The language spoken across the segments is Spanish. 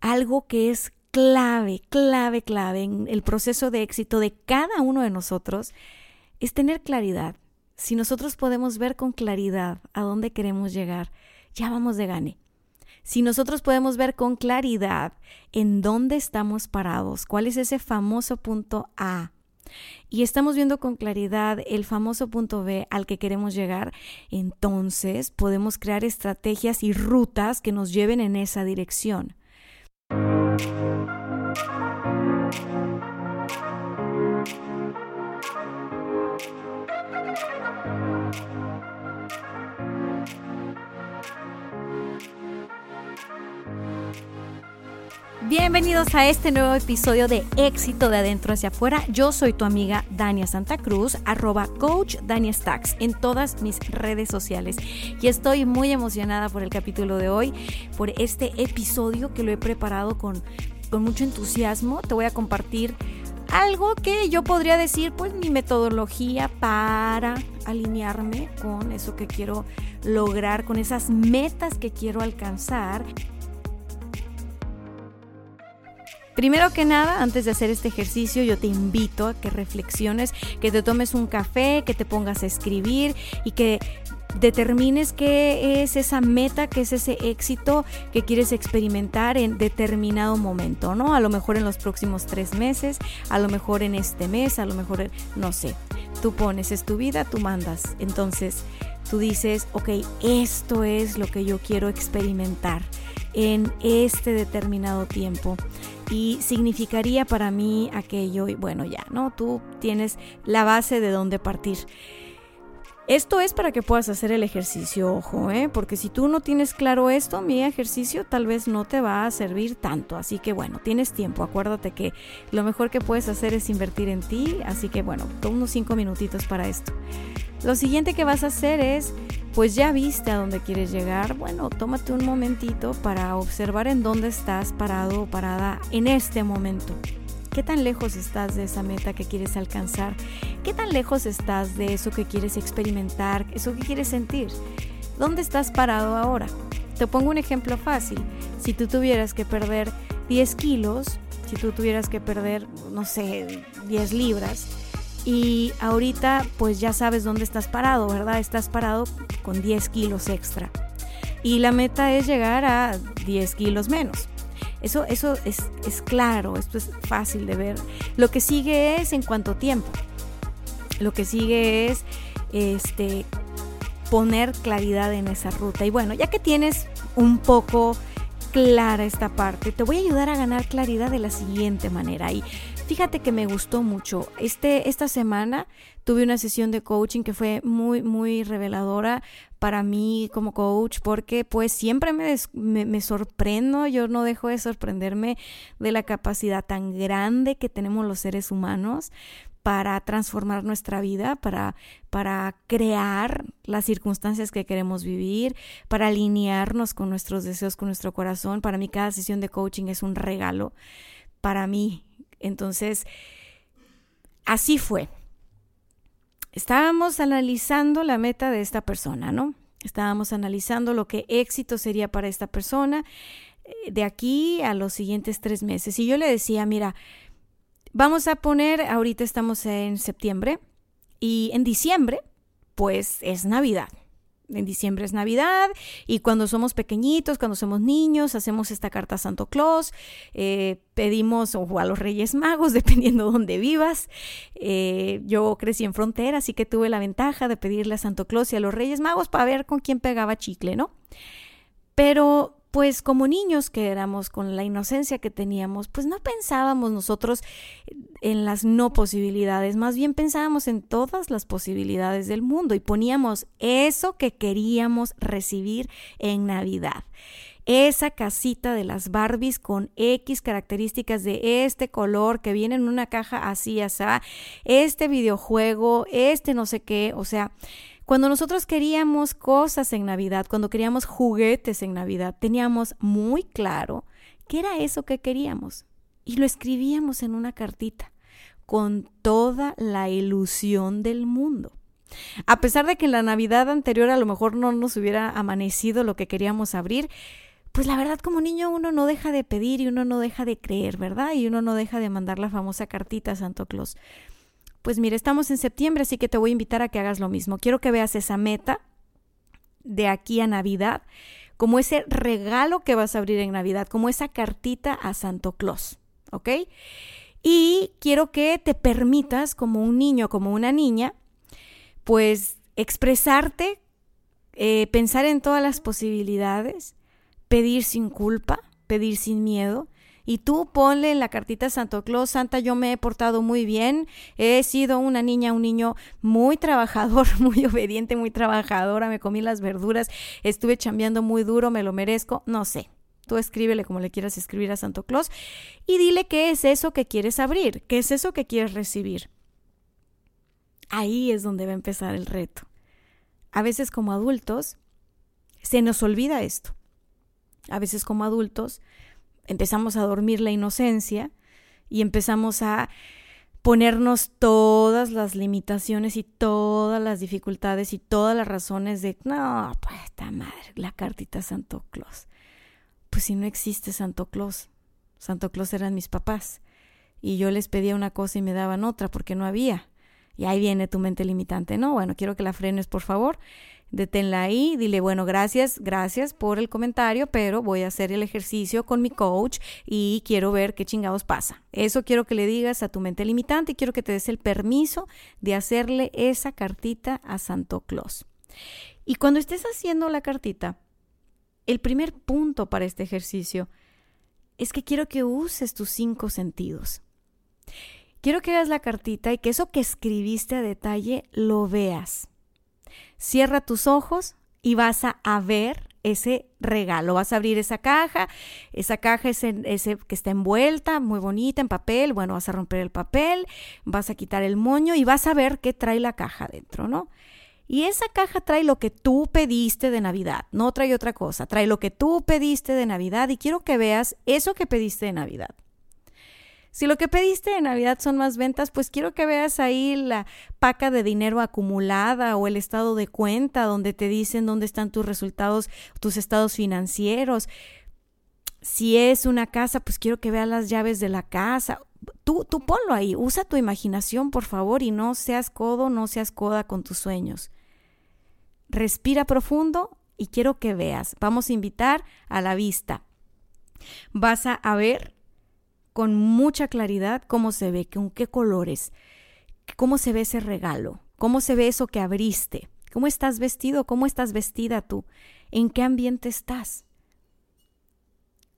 Algo que es clave, clave, clave en el proceso de éxito de cada uno de nosotros es tener claridad. Si nosotros podemos ver con claridad a dónde queremos llegar, ya vamos de gane. Si nosotros podemos ver con claridad en dónde estamos parados, cuál es ese famoso punto A, y estamos viendo con claridad el famoso punto B al que queremos llegar, entonces podemos crear estrategias y rutas que nos lleven en esa dirección. Thank you. Bienvenidos a este nuevo episodio de Éxito de Adentro hacia Afuera. Yo soy tu amiga Dania Santa Cruz, arroba coach Dania Stacks en todas mis redes sociales. Y estoy muy emocionada por el capítulo de hoy, por este episodio que lo he preparado con, con mucho entusiasmo. Te voy a compartir algo que yo podría decir, pues mi metodología para alinearme con eso que quiero lograr, con esas metas que quiero alcanzar. Primero que nada, antes de hacer este ejercicio, yo te invito a que reflexiones, que te tomes un café, que te pongas a escribir y que determines qué es esa meta, qué es ese éxito que quieres experimentar en determinado momento, ¿no? A lo mejor en los próximos tres meses, a lo mejor en este mes, a lo mejor, no sé. Tú pones, es tu vida, tú mandas. Entonces, tú dices, ok, esto es lo que yo quiero experimentar en este determinado tiempo y significaría para mí aquello y bueno ya, ¿no? Tú tienes la base de dónde partir. Esto es para que puedas hacer el ejercicio, ojo, ¿eh? porque si tú no tienes claro esto, mi ejercicio tal vez no te va a servir tanto. Así que bueno, tienes tiempo. Acuérdate que lo mejor que puedes hacer es invertir en ti. Así que bueno, unos cinco minutitos para esto. Lo siguiente que vas a hacer es pues ya viste a dónde quieres llegar, bueno, tómate un momentito para observar en dónde estás parado o parada en este momento. ¿Qué tan lejos estás de esa meta que quieres alcanzar? ¿Qué tan lejos estás de eso que quieres experimentar, eso que quieres sentir? ¿Dónde estás parado ahora? Te pongo un ejemplo fácil. Si tú tuvieras que perder 10 kilos, si tú tuvieras que perder, no sé, 10 libras, y ahorita pues ya sabes dónde estás parado, ¿verdad? Estás parado con 10 kilos extra. Y la meta es llegar a 10 kilos menos. Eso, eso es, es claro, esto es fácil de ver. Lo que sigue es en cuánto tiempo. Lo que sigue es este, poner claridad en esa ruta. Y bueno, ya que tienes un poco clara esta parte, te voy a ayudar a ganar claridad de la siguiente manera. Y Fíjate que me gustó mucho. Este, esta semana tuve una sesión de coaching que fue muy, muy reveladora para mí como coach porque pues siempre me, me, sorprendo, yo no dejo de sorprenderme de la capacidad tan grande que tenemos los seres humanos para transformar nuestra vida, para, para crear las circunstancias que queremos vivir, para alinearnos con nuestros deseos, con nuestro corazón. Para mí cada sesión de coaching es un regalo para mí entonces, así fue. Estábamos analizando la meta de esta persona, ¿no? Estábamos analizando lo que éxito sería para esta persona eh, de aquí a los siguientes tres meses. Y yo le decía, mira, vamos a poner, ahorita estamos en septiembre y en diciembre, pues es Navidad en diciembre es Navidad y cuando somos pequeñitos, cuando somos niños, hacemos esta carta a Santo Claus, eh, pedimos o a los Reyes Magos, dependiendo de dónde vivas. Eh, yo crecí en frontera, así que tuve la ventaja de pedirle a Santo Claus y a los Reyes Magos para ver con quién pegaba chicle, ¿no? Pero pues como niños que éramos, con la inocencia que teníamos, pues no pensábamos nosotros en las no posibilidades, más bien pensábamos en todas las posibilidades del mundo y poníamos eso que queríamos recibir en Navidad. Esa casita de las Barbies con X características de este color que viene en una caja así, así, este videojuego, este no sé qué, o sea, cuando nosotros queríamos cosas en Navidad, cuando queríamos juguetes en Navidad, teníamos muy claro qué era eso que queríamos y lo escribíamos en una cartita con toda la ilusión del mundo. A pesar de que en la Navidad anterior a lo mejor no nos hubiera amanecido lo que queríamos abrir, pues la verdad como niño uno no deja de pedir y uno no deja de creer, ¿verdad? Y uno no deja de mandar la famosa cartita a Santo Claus. Pues mire, estamos en septiembre, así que te voy a invitar a que hagas lo mismo. Quiero que veas esa meta de aquí a Navidad como ese regalo que vas a abrir en Navidad, como esa cartita a Santo Claus, ¿ok? Y quiero que te permitas, como un niño, como una niña, pues expresarte, eh, pensar en todas las posibilidades, pedir sin culpa, pedir sin miedo, y tú ponle en la cartita a Santo Claus, Santa, yo me he portado muy bien, he sido una niña, un niño muy trabajador, muy obediente, muy trabajadora, me comí las verduras, estuve chambeando muy duro, me lo merezco, no sé. Tú escríbele como le quieras escribir a Santo Claus y dile qué es eso que quieres abrir, qué es eso que quieres recibir. Ahí es donde va a empezar el reto. A veces como adultos se nos olvida esto. A veces como adultos empezamos a dormir la inocencia y empezamos a ponernos todas las limitaciones y todas las dificultades y todas las razones de, no, pues esta madre, la cartita Santo Claus. Pues si no existe Santo Claus, Santo Claus eran mis papás y yo les pedía una cosa y me daban otra porque no había. Y ahí viene tu mente limitante, ¿no? Bueno, quiero que la frenes, por favor deténla ahí, dile, bueno, gracias, gracias por el comentario, pero voy a hacer el ejercicio con mi coach y quiero ver qué chingados pasa. Eso quiero que le digas a tu mente limitante y quiero que te des el permiso de hacerle esa cartita a Santo Claus. Y cuando estés haciendo la cartita, el primer punto para este ejercicio es que quiero que uses tus cinco sentidos. Quiero que hagas la cartita y que eso que escribiste a detalle lo veas Cierra tus ojos y vas a, ver ese regalo. Vas a abrir esa caja, esa caja es ese que está envuelta, muy bonita en papel. Bueno, vas a romper el papel, vas a quitar el moño y vas a ver qué trae la caja dentro, ¿no? Y esa caja trae lo que tú pediste de Navidad, no trae otra cosa, trae lo que tú pediste de Navidad y quiero que veas eso que pediste de Navidad. Si lo que pediste de Navidad son más ventas, pues quiero que veas ahí la paca de dinero acumulada o el estado de cuenta donde te dicen dónde están tus resultados, tus estados financieros. Si es una casa, pues quiero que veas las llaves de la casa. Tú, tú ponlo ahí, usa tu imaginación, por favor, y no seas codo, no seas coda con tus sueños. Respira profundo y quiero que veas. Vamos a invitar a la vista. Vas a ver con mucha claridad cómo se ve, con qué colores, cómo se ve ese regalo, cómo se ve eso que abriste, cómo estás vestido, cómo estás vestida tú, en qué ambiente estás,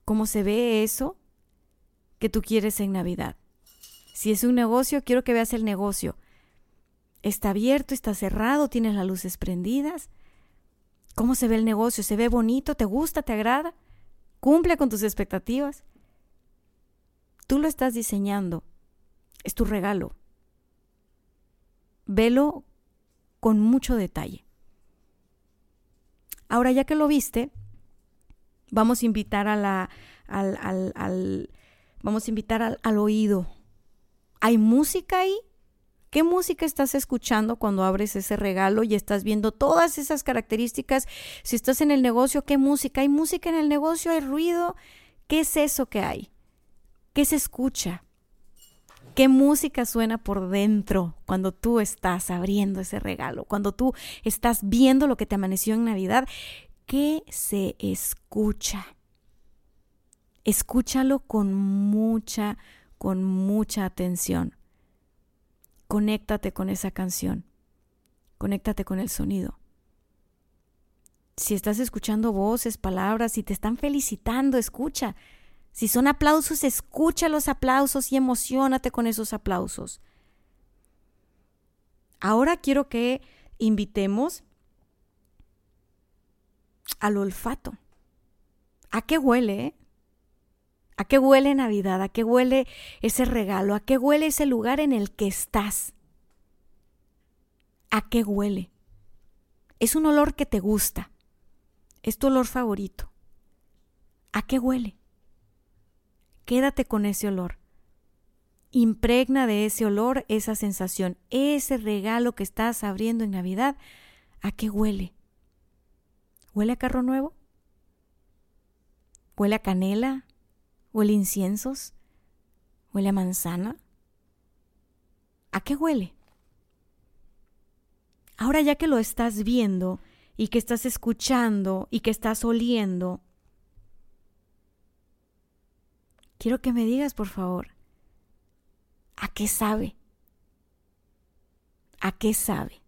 cómo se ve eso que tú quieres en Navidad. Si es un negocio, quiero que veas el negocio. ¿Está abierto? ¿Está cerrado? ¿Tienes las luces prendidas? ¿Cómo se ve el negocio? ¿Se ve bonito? ¿Te gusta? ¿Te agrada? ¿Cumple con tus expectativas? Tú lo estás diseñando. Es tu regalo. Velo con mucho detalle. Ahora, ya que lo viste, vamos a invitar a la, al, vamos a invitar al, al oído. ¿Hay música ahí? ¿Qué música estás escuchando cuando abres ese regalo y estás viendo todas esas características? Si estás en el negocio, ¿qué música? ¿Hay música en el negocio? ¿Hay ruido? ¿Qué es eso que hay? ¿Qué se escucha? ¿Qué música suena por dentro cuando tú estás abriendo ese regalo? Cuando tú estás viendo lo que te amaneció en Navidad. ¿Qué se escucha? Escúchalo con mucha, con mucha atención. Conéctate con esa canción. Conéctate con el sonido. Si estás escuchando voces, palabras, si te están felicitando, escucha. Si son aplausos, escucha los aplausos y emocionate con esos aplausos. Ahora quiero que invitemos al olfato. ¿A qué huele? Eh? ¿A qué huele Navidad? ¿A qué huele ese regalo? ¿A qué huele ese lugar en el que estás? ¿A qué huele? Es un olor que te gusta. Es tu olor favorito. ¿A qué huele? Quédate con ese olor. Impregna de ese olor esa sensación, ese regalo que estás abriendo en Navidad. ¿A qué huele? ¿Huele a carro nuevo? ¿Huele a canela? ¿Huele a inciensos? ¿Huele a manzana? ¿A qué huele? Ahora ya que lo estás viendo y que estás escuchando y que estás oliendo, quiero que me digas, por favor, ¿a qué sabe? ¿A qué sabe?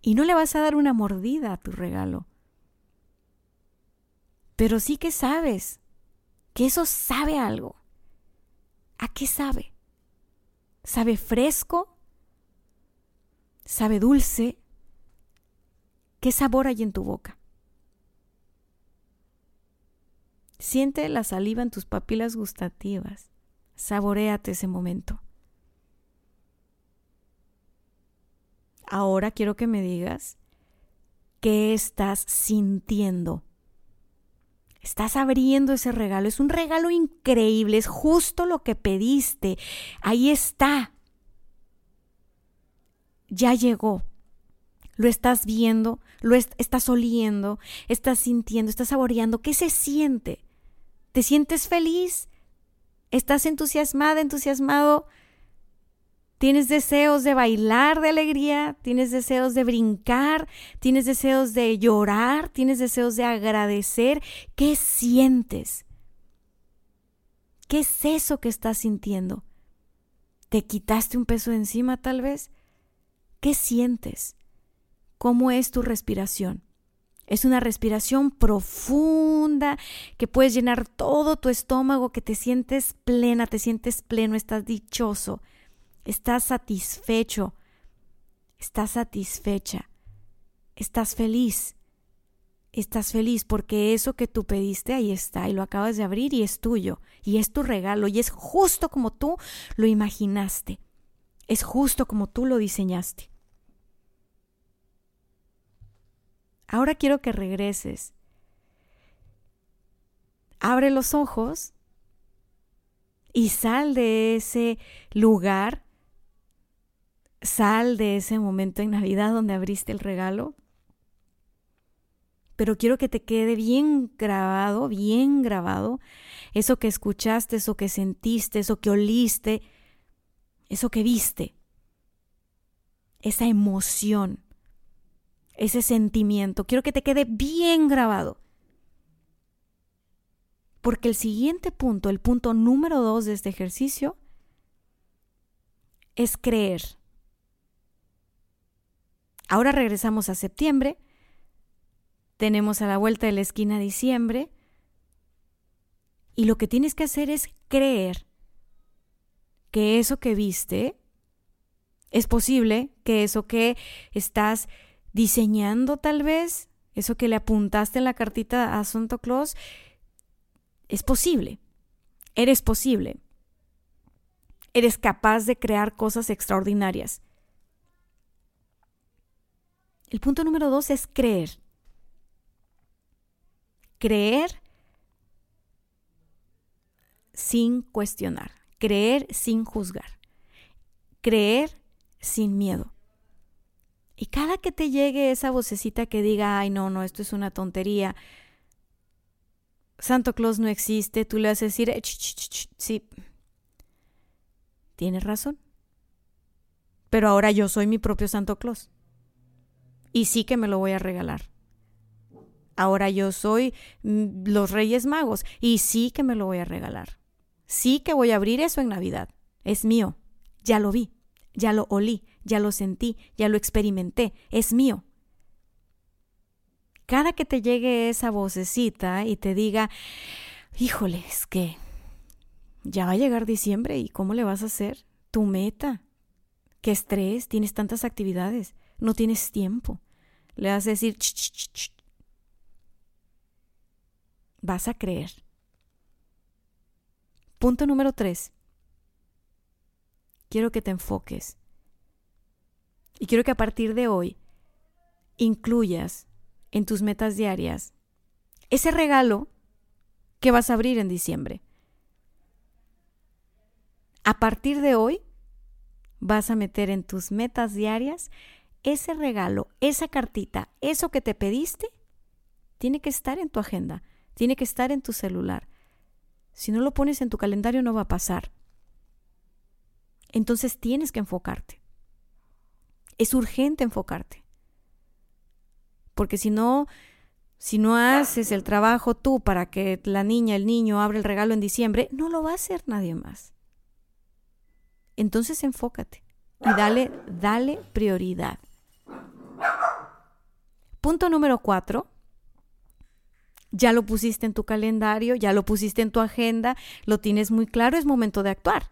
Y no le vas a dar una mordida a tu regalo. Pero sí que sabes que eso sabe algo. ¿A qué sabe? ¿Sabe fresco? ¿Sabe dulce? ¿Qué sabor hay en tu boca? Siente la saliva en tus papilas gustativas. Saboréate ese momento. Ahora quiero que me digas qué estás sintiendo. Estás abriendo ese regalo. Es un regalo increíble. Es justo lo que pediste. Ahí está. Ya llegó. Lo estás viendo, lo estás oliendo, estás sintiendo, estás saboreando. ¿Qué se siente? ¿Te sientes feliz? ¿Estás entusiasmada, entusiasmado? Tienes deseos de bailar de alegría, tienes deseos de brincar, tienes deseos de llorar, tienes deseos de agradecer. ¿Qué sientes? ¿Qué es eso que estás sintiendo? ¿Te quitaste un peso de encima tal vez? ¿Qué sientes? ¿Cómo es tu respiración? Es una respiración profunda que puedes llenar todo tu estómago, que te sientes plena, te sientes pleno, estás dichoso estás satisfecho, estás satisfecha, estás feliz, estás feliz porque eso que tú pediste ahí está y lo acabas de abrir y es tuyo y es tu regalo y es justo como tú lo imaginaste, es justo como tú lo diseñaste. Ahora quiero que regreses. Abre los ojos y sal de ese lugar Sal de ese momento en Navidad donde abriste el regalo. Pero quiero que te quede bien grabado, bien grabado, eso que escuchaste, eso que sentiste, eso que oliste, eso que viste, esa emoción, ese sentimiento. Quiero que te quede bien grabado. Porque el siguiente punto, el punto número dos de este ejercicio, es creer. Ahora regresamos a septiembre, tenemos a la vuelta de la esquina diciembre, y lo que tienes que hacer es creer que eso que viste es posible, que eso que estás diseñando tal vez, eso que le apuntaste en la cartita a Santo Claus, es posible. Eres posible. Eres capaz de crear cosas extraordinarias. El punto número dos es creer. Creer sin cuestionar. Creer sin juzgar. Creer sin miedo. Y cada que te llegue esa vocecita que diga, ay, no, no, esto es una tontería, Santo Claus no existe, tú le vas a decir, eh, sí, tienes razón. Pero ahora yo soy mi propio Santo Claus y sí que me lo voy a regalar. Ahora yo soy mm, los Reyes Magos y sí que me lo voy a regalar. Sí que voy a abrir eso en Navidad. Es mío. Ya lo vi, ya lo olí, ya lo sentí, ya lo experimenté. Es mío. cada que te llegue esa vocecita y te diga, híjole, es que ya va a llegar diciembre y ¿cómo le vas a hacer? Tu meta. Qué estrés, tienes tantas actividades, no tienes tiempo. Le vas a decir, vas a creer. Punto número tres. Quiero que te enfoques. Y quiero que a partir de hoy incluyas en tus metas diarias ese regalo que vas a abrir en diciembre. A partir de hoy vas a meter en tus metas diarias ese regalo, esa cartita, eso que te pediste, tiene que estar en tu agenda, tiene que estar en tu celular. Si no lo pones en tu calendario no va a pasar. Entonces tienes que enfocarte. Es urgente enfocarte. Porque si no, si no haces el trabajo tú para que la niña, el niño abra el regalo en diciembre, no lo va a hacer nadie más. Entonces enfócate y dale, dale prioridad. Punto número cuatro. Ya lo pusiste en tu calendario, ya lo pusiste en tu agenda, lo tienes muy claro, es momento de actuar.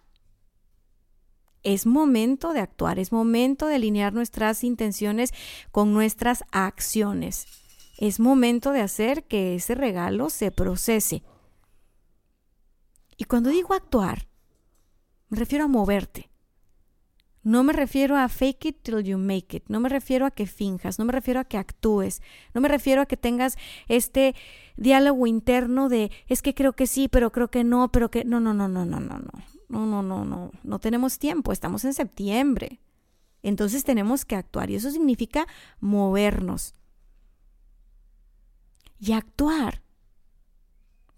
Es momento de actuar, es momento de alinear nuestras intenciones con nuestras acciones. Es momento de hacer que ese regalo se procese. Y cuando digo actuar, me refiero a moverte. No me refiero a fake it till you make it, no me refiero a que finjas, no me refiero a que actúes, no me refiero a que tengas este diálogo interno de es que creo que sí, pero creo que no, pero que no, no, no, no, no, no, no, no, no, no, no, no tenemos tiempo, estamos en septiembre. Entonces tenemos que actuar y eso significa movernos y actuar.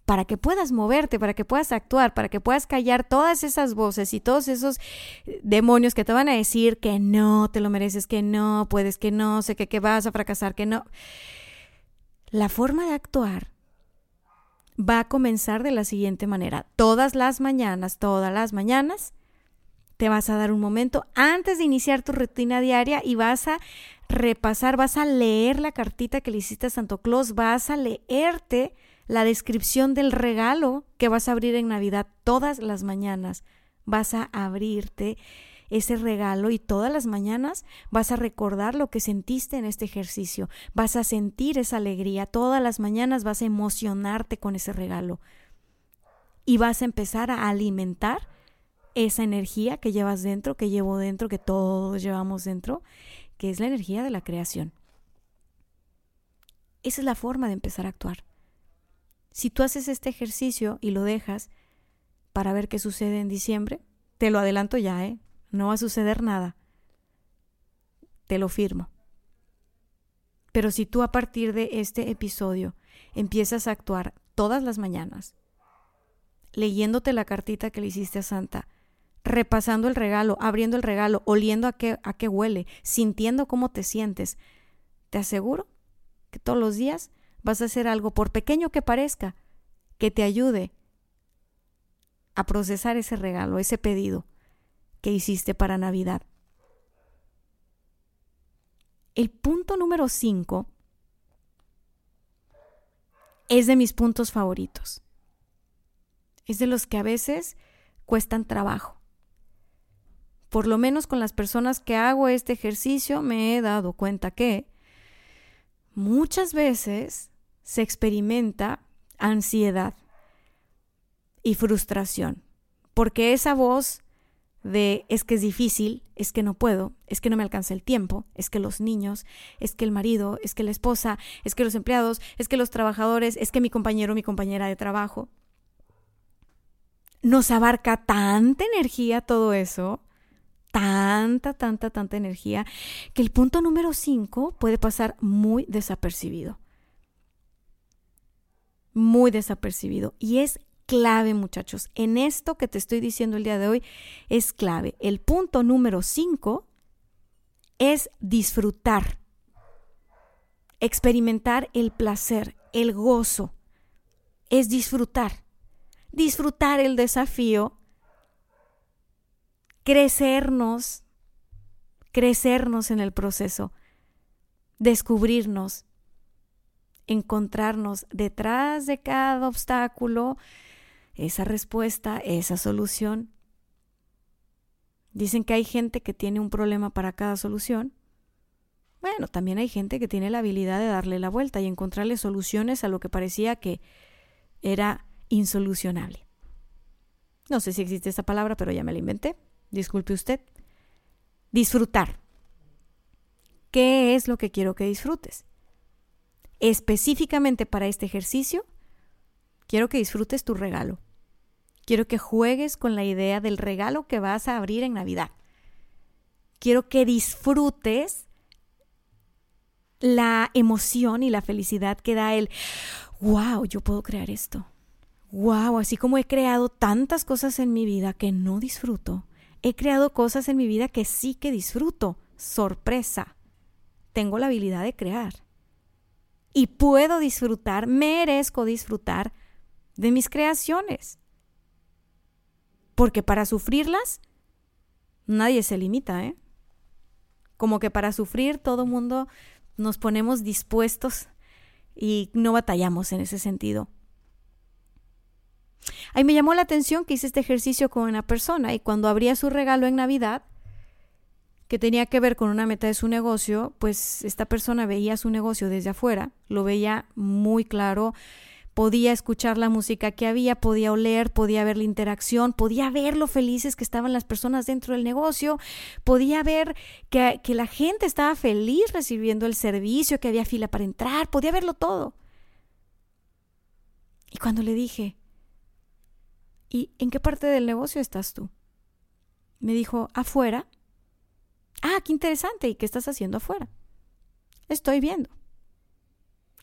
Para que puedas moverte, para que puedas actuar, para que puedas callar todas esas voces y todos esos eh, demonios que te van a decir que no te lo mereces, que no puedes, que no, sé que, que vas a fracasar, que no. La forma de actuar va a comenzar de la siguiente manera. Todas las mañanas, todas las mañanas, te vas a dar un momento antes de iniciar tu rutina diaria y vas a repasar, vas a leer la cartita que le hiciste a Santo Claus, vas a leerte la descripción del regalo que vas a abrir en Navidad todas las mañanas. Vas a abrirte ese regalo y todas las mañanas vas a recordar lo que sentiste en este ejercicio, vas a sentir esa alegría, todas las mañanas vas a emocionarte con ese regalo y vas a empezar a alimentar esa energía que llevas dentro, que llevo dentro, que todos llevamos dentro, que es la energía de la creación. Esa es la forma de empezar a actuar. Si tú haces este ejercicio y lo dejas para ver qué sucede en diciembre, te lo adelanto ya, ¿eh? No va a suceder nada. Te lo firmo. Pero si tú a partir de este episodio empiezas a actuar todas las mañanas, leyéndote la cartita que le hiciste a Santa, repasando el regalo, abriendo el regalo, oliendo a qué, a qué huele, sintiendo cómo te sientes, te aseguro que todos los días vas a hacer algo, por pequeño que parezca, que te ayude a procesar ese regalo, ese pedido que hiciste para Navidad. El punto número 5 es de mis puntos favoritos. Es de los que a veces cuestan trabajo por lo menos con las personas que hago este ejercicio, me he dado cuenta que muchas veces se experimenta ansiedad y frustración, porque esa voz de es que es difícil, es que no puedo, es que no me alcanza el tiempo, es que los niños, es que el marido, es que la esposa, es que los empleados, es que los trabajadores, es que mi compañero, mi compañera de trabajo. Nos abarca tanta energía todo eso tanta, tanta, tanta energía que el punto número 5 puede pasar muy desapercibido. Muy desapercibido. Y es clave, muchachos. En esto que te estoy diciendo el día de hoy es clave. El punto número 5 es disfrutar, experimentar el placer, el gozo. Es disfrutar. Disfrutar el desafío crecernos, crecernos en el proceso, descubrirnos, encontrarnos detrás de cada obstáculo esa respuesta, esa solución. Dicen que hay gente que tiene un problema para cada solución. Bueno, también hay gente que tiene la habilidad de darle la vuelta y encontrarle soluciones a lo que parecía que era insolucionable. No sé si existe esa palabra, pero ya me la inventé. Disculpe usted. Disfrutar. ¿Qué es lo que quiero que disfrutes? Específicamente para este ejercicio, quiero que disfrutes tu regalo. Quiero que juegues con la idea del regalo que vas a abrir en Navidad. Quiero que disfrutes la emoción y la felicidad que da el, wow, yo puedo crear esto. Wow, así como he creado tantas cosas en mi vida que no disfruto, he creado cosas en mi vida que sí que disfruto. Sorpresa. Tengo la habilidad de crear. Y puedo disfrutar, merezco disfrutar de mis creaciones. Porque para sufrirlas, nadie se limita, ¿eh? Como que para sufrir todo mundo nos ponemos dispuestos y no batallamos en ese sentido. Ahí me llamó la atención que hice este ejercicio con una persona y cuando abría su regalo en Navidad, que tenía que ver con una meta de su negocio, pues esta persona veía su negocio desde afuera, lo veía muy claro, podía escuchar la música que había, podía oler, podía ver la interacción, podía ver lo felices que estaban las personas dentro del negocio, podía ver que, que, la gente estaba feliz recibiendo el servicio, que había fila para entrar, podía verlo todo. Y cuando le dije, ¿y en qué parte del negocio estás tú? Me dijo, afuera. Ah, qué interesante. ¿Y qué estás haciendo afuera? Estoy viendo.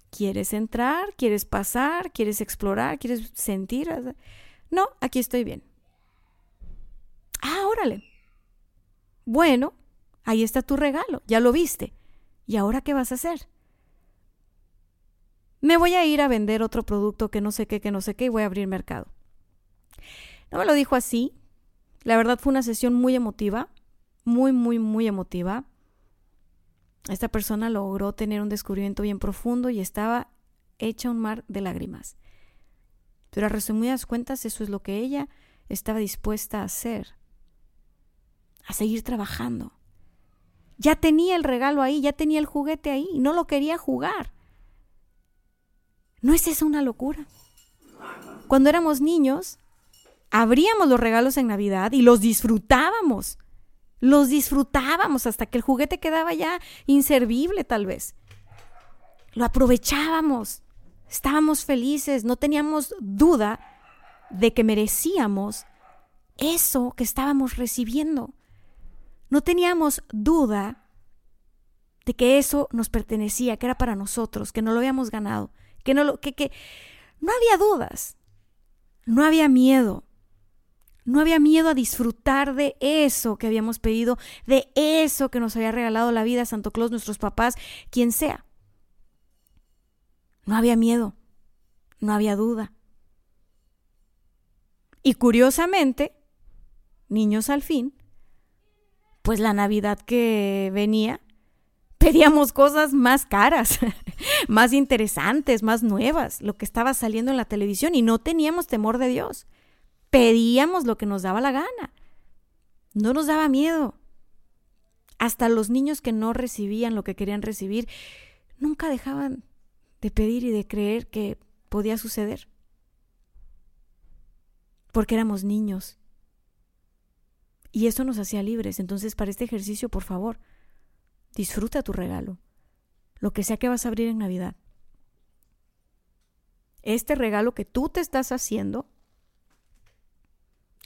¿Quieres entrar? ¿Quieres pasar? ¿Quieres explorar? ¿Quieres sentir? No, aquí estoy bien. Ah, órale. Bueno, ahí está tu regalo, ya lo viste. ¿Y ahora qué vas a hacer? Me voy a ir a vender otro producto que no sé qué, que no sé qué, y voy a abrir mercado. No me lo dijo así. La verdad fue una sesión muy emotiva, muy, muy, muy emotiva. Esta persona logró tener un descubrimiento bien profundo y estaba hecha un mar de lágrimas. Pero a resumidas cuentas, eso es lo que ella estaba dispuesta a hacer, a seguir trabajando. Ya tenía el regalo ahí, ya tenía el juguete ahí, y no lo quería jugar. ¿No es eso una locura? Cuando éramos niños, abríamos los regalos en Navidad y los disfrutábamos. Los disfrutábamos hasta que el juguete quedaba ya inservible tal vez. Lo aprovechábamos. Estábamos felices, no teníamos duda de que merecíamos eso que estábamos recibiendo. No teníamos duda de que eso nos pertenecía, que era para nosotros, que no lo habíamos ganado, que no lo que, que no había dudas. No había miedo. No había miedo a disfrutar de eso que habíamos pedido, de eso que nos había regalado la vida, Santo Claus, nuestros papás, quien sea. No había miedo, no había duda. Y curiosamente, niños al fin, pues la Navidad que venía, pedíamos cosas más caras, más interesantes, más nuevas, lo que estaba saliendo en la televisión y no teníamos temor de Dios pedíamos lo que nos daba la gana. No nos daba miedo. Hasta los niños que no recibían lo que querían recibir, nunca dejaban de pedir y de creer que podía suceder. Porque éramos niños. Y eso nos hacía libres. Entonces, para este ejercicio, por favor, disfruta tu regalo. Lo que sea que vas a abrir en Navidad. Este regalo que tú te estás haciendo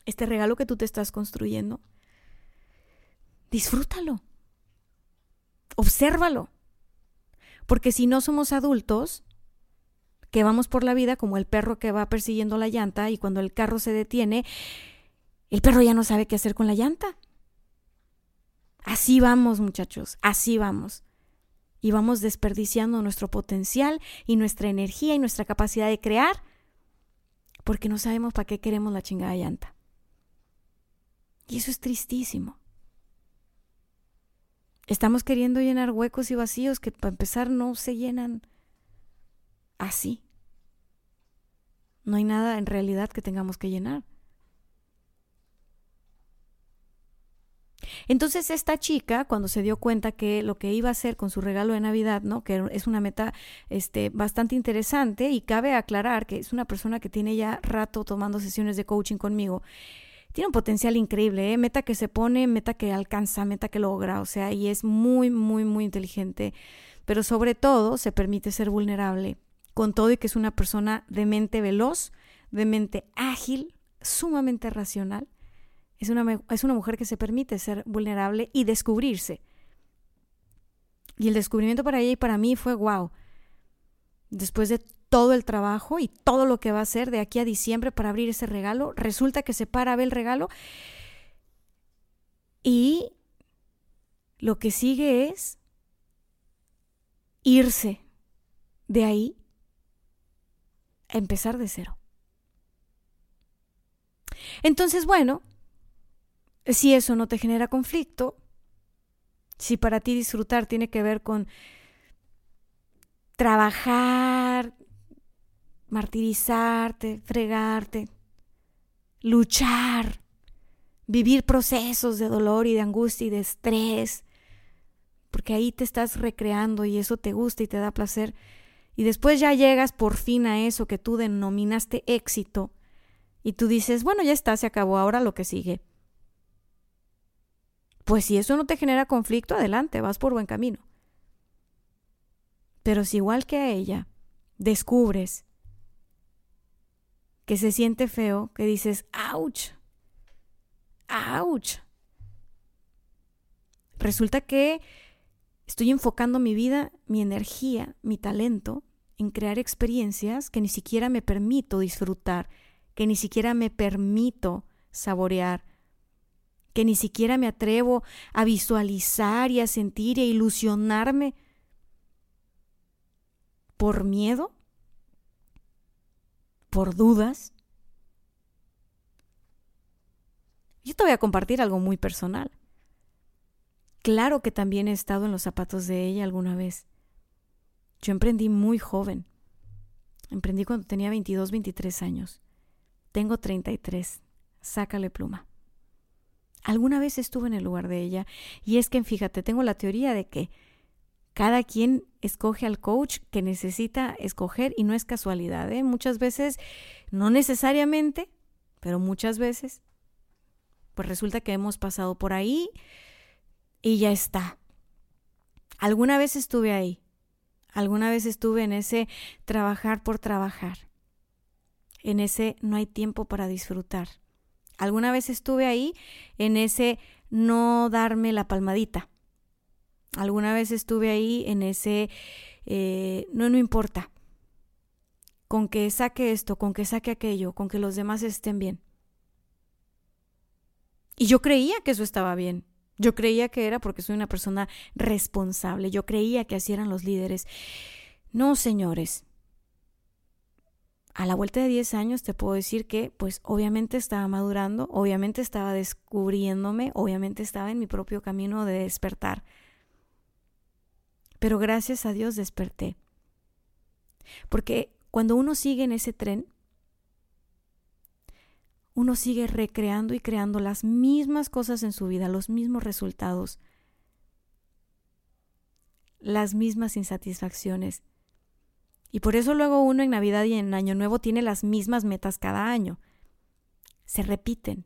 este regalo que tú te estás construyendo, disfrútalo, obsérvalo. Porque si no somos adultos, que vamos por la vida como el perro que va persiguiendo la llanta y cuando el carro se detiene, el perro ya no sabe qué hacer con la llanta. Así vamos, muchachos, así vamos. Y vamos desperdiciando nuestro potencial y nuestra energía y nuestra capacidad de crear porque no sabemos para qué queremos la chingada llanta. Y eso es tristísimo. Estamos queriendo llenar huecos y vacíos que para empezar no se llenan. así. No hay nada en realidad que tengamos que llenar. Entonces esta chica, cuando se dio cuenta que lo que iba a hacer con su regalo de Navidad, ¿no? Que es una meta este, bastante interesante y cabe aclarar que es una persona que tiene ya rato tomando sesiones de coaching conmigo. Tiene un potencial increíble, ¿eh? meta que se pone, meta que alcanza, meta que logra, o sea, y es muy, muy, muy inteligente, pero sobre todo se permite ser vulnerable, con todo y que es una persona de mente veloz, de mente ágil, sumamente racional es una, es una mujer que se permite ser vulnerable y descubrirse. Y el descubrimiento para ella y para mí fue wow. Después de todo el trabajo y todo lo que va a hacer de aquí a diciembre para abrir ese regalo, resulta que se para a ver el regalo y lo que sigue es irse de ahí a empezar de cero. Entonces, bueno, si eso no te genera conflicto, si para ti disfrutar tiene que ver con trabajar, martirizarte, fregarte, luchar, vivir procesos de dolor y de angustia y de estrés, porque ahí te estás recreando y eso te gusta y te da placer, y después ya llegas por fin a eso que tú denominaste éxito, y tú dices, bueno, ya está, se acabó, ahora lo que sigue. Pues si eso no te genera conflicto, adelante, vas por buen camino. Pero si igual que a ella descubres que se siente feo, que dices, ¡ouch! ¡ouch! Resulta que estoy enfocando mi vida, mi energía, mi talento en crear experiencias que ni siquiera me permito disfrutar, que ni siquiera me permito saborear, que ni siquiera me atrevo a visualizar y a sentir e ilusionarme por miedo, por dudas. Yo te voy a compartir algo muy personal. Claro que también he estado en los zapatos de ella alguna vez. Yo emprendí muy joven. Emprendí cuando tenía 22, 23 años. Tengo 33. Sácale pluma. Alguna vez estuve en el lugar de ella y es que, fíjate, tengo la teoría de que cada quien escoge al coach que necesita escoger y no es casualidad. ¿eh? Muchas veces, no necesariamente, pero muchas veces, pues resulta que hemos pasado por ahí y ya está. Alguna vez estuve ahí, alguna vez estuve en ese trabajar por trabajar, en ese no hay tiempo para disfrutar. Alguna vez estuve ahí en ese no darme la palmadita. Alguna vez estuve ahí en ese eh, no, no importa. Con que saque esto, con que saque aquello, con que los demás estén bien. Y yo creía que eso estaba bien. Yo creía que era porque soy una persona responsable. Yo creía que así eran los líderes. No, señores a la vuelta de 10 años te puedo decir que pues obviamente estaba madurando, obviamente estaba descubriéndome, obviamente estaba en mi propio camino de despertar. Pero gracias a Dios desperté. Porque cuando uno sigue en ese tren, uno sigue recreando y creando las mismas cosas en su vida, los mismos resultados, las mismas insatisfacciones y por eso luego uno en Navidad y en Año Nuevo tiene las mismas metas cada año. Se repiten.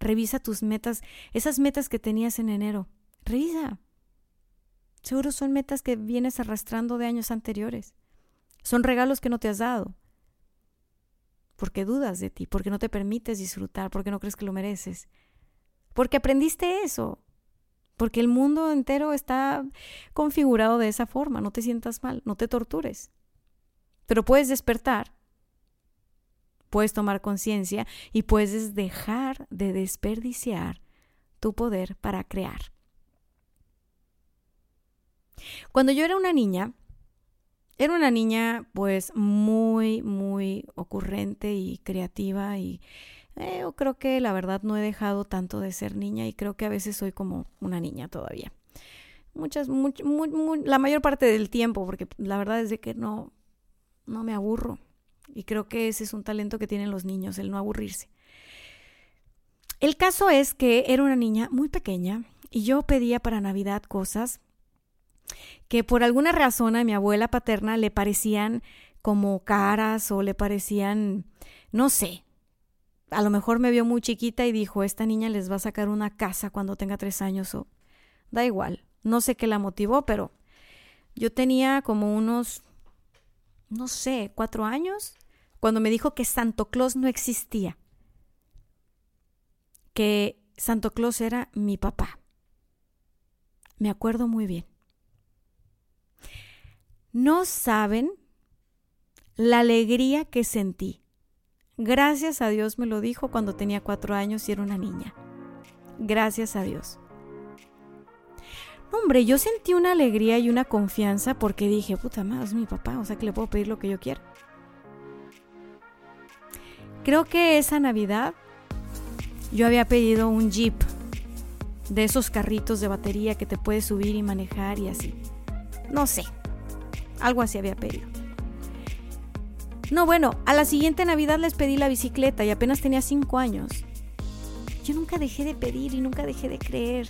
Revisa tus metas, esas metas que tenías en enero. Revisa. Seguro son metas que vienes arrastrando de años anteriores. Son regalos que no te has dado. Porque dudas de ti, porque no te permites disfrutar, porque no crees que lo mereces. Porque aprendiste eso. Porque el mundo entero está configurado de esa forma. No te sientas mal, no te tortures. Pero puedes despertar, puedes tomar conciencia y puedes dejar de desperdiciar tu poder para crear. Cuando yo era una niña, era una niña pues muy, muy ocurrente y creativa y eh, yo creo que la verdad no he dejado tanto de ser niña y creo que a veces soy como una niña todavía. Muchas, la mayor parte del tiempo, porque la verdad es de que no, no me aburro. Y creo que ese es un talento que tienen los niños, el no aburrirse. El caso es que era una niña muy pequeña y yo pedía para Navidad cosas que por alguna razón a mi abuela paterna le parecían como caras o le parecían, no sé, a lo mejor me vio muy chiquita y dijo, esta niña les va a sacar una casa cuando tenga tres años o da igual, no sé qué la motivó, pero yo tenía como unos, no sé, cuatro años cuando me dijo que Santo Claus no existía, que Santo Claus era mi papá. Me acuerdo muy bien. No saben la alegría que sentí. Gracias a Dios me lo dijo cuando tenía cuatro años y era una niña. Gracias a Dios. Hombre, yo sentí una alegría y una confianza porque dije, puta madre, es mi papá, o sea que le puedo pedir lo que yo quiera. Creo que esa Navidad yo había pedido un jeep de esos carritos de batería que te puedes subir y manejar y así. No sé, algo así había pedido. No, bueno, a la siguiente Navidad les pedí la bicicleta y apenas tenía cinco años. Yo nunca dejé de pedir y nunca dejé de creer.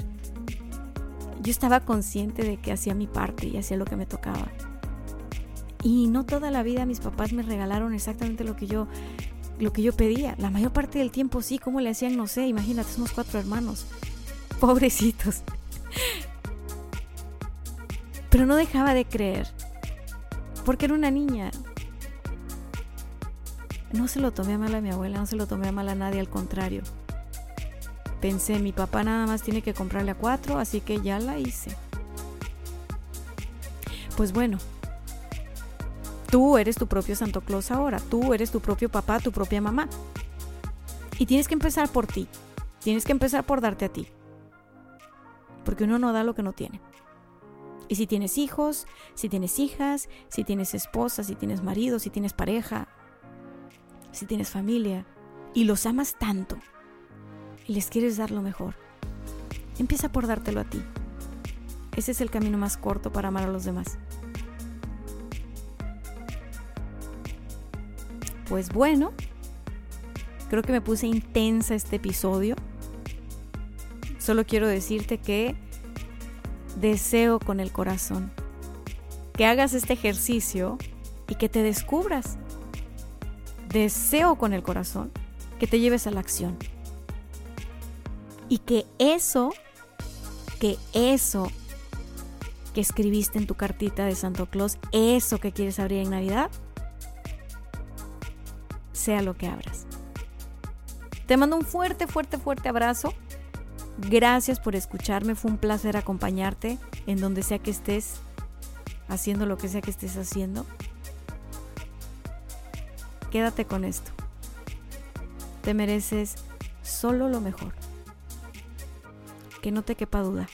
Yo estaba consciente de que hacía mi parte y hacía lo que me tocaba. Y no toda la vida mis papás me regalaron exactamente lo que yo lo que yo pedía. La mayor parte del tiempo sí, ¿cómo le hacían? No sé, imagínate, somos cuatro hermanos. Pobrecitos. Pero no dejaba de creer porque era una niña. No se lo tomé a mal a mi abuela, no se lo tomé a mal a nadie, al contrario. Pensé, mi papá nada más tiene que comprarle a cuatro, así que ya la hice. Pues bueno, tú eres tu propio Santo Claus ahora, tú eres tu propio papá, tu propia mamá. Y tienes que empezar por ti, tienes que empezar por darte a ti. Porque uno no da lo que no tiene. Y si tienes hijos, si tienes hijas, si tienes esposa, si tienes marido, si tienes pareja, si tienes familia, y los amas tanto, y les quieres dar lo mejor, empieza por dártelo a ti. Ese es el camino más corto para amar a los demás. Pues bueno, creo que me puse intensa este episodio. Solo quiero decirte que deseo con el corazón. Que hagas este ejercicio y que te descubras. Deseo con el corazón que te lleves a la acción. Y que eso, que eso que escribiste en tu cartita de Santo Claus, eso que quieres abrir en Navidad, sea lo que abras. Te mando un fuerte, fuerte, fuerte abrazo Gracias por escucharme, fue un placer acompañarte en donde sea que estés, haciendo lo que sea que estés haciendo. Quédate con esto. Te mereces solo lo mejor. Que no te quepa duda.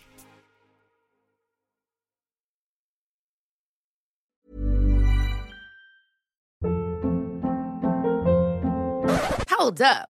Hold up.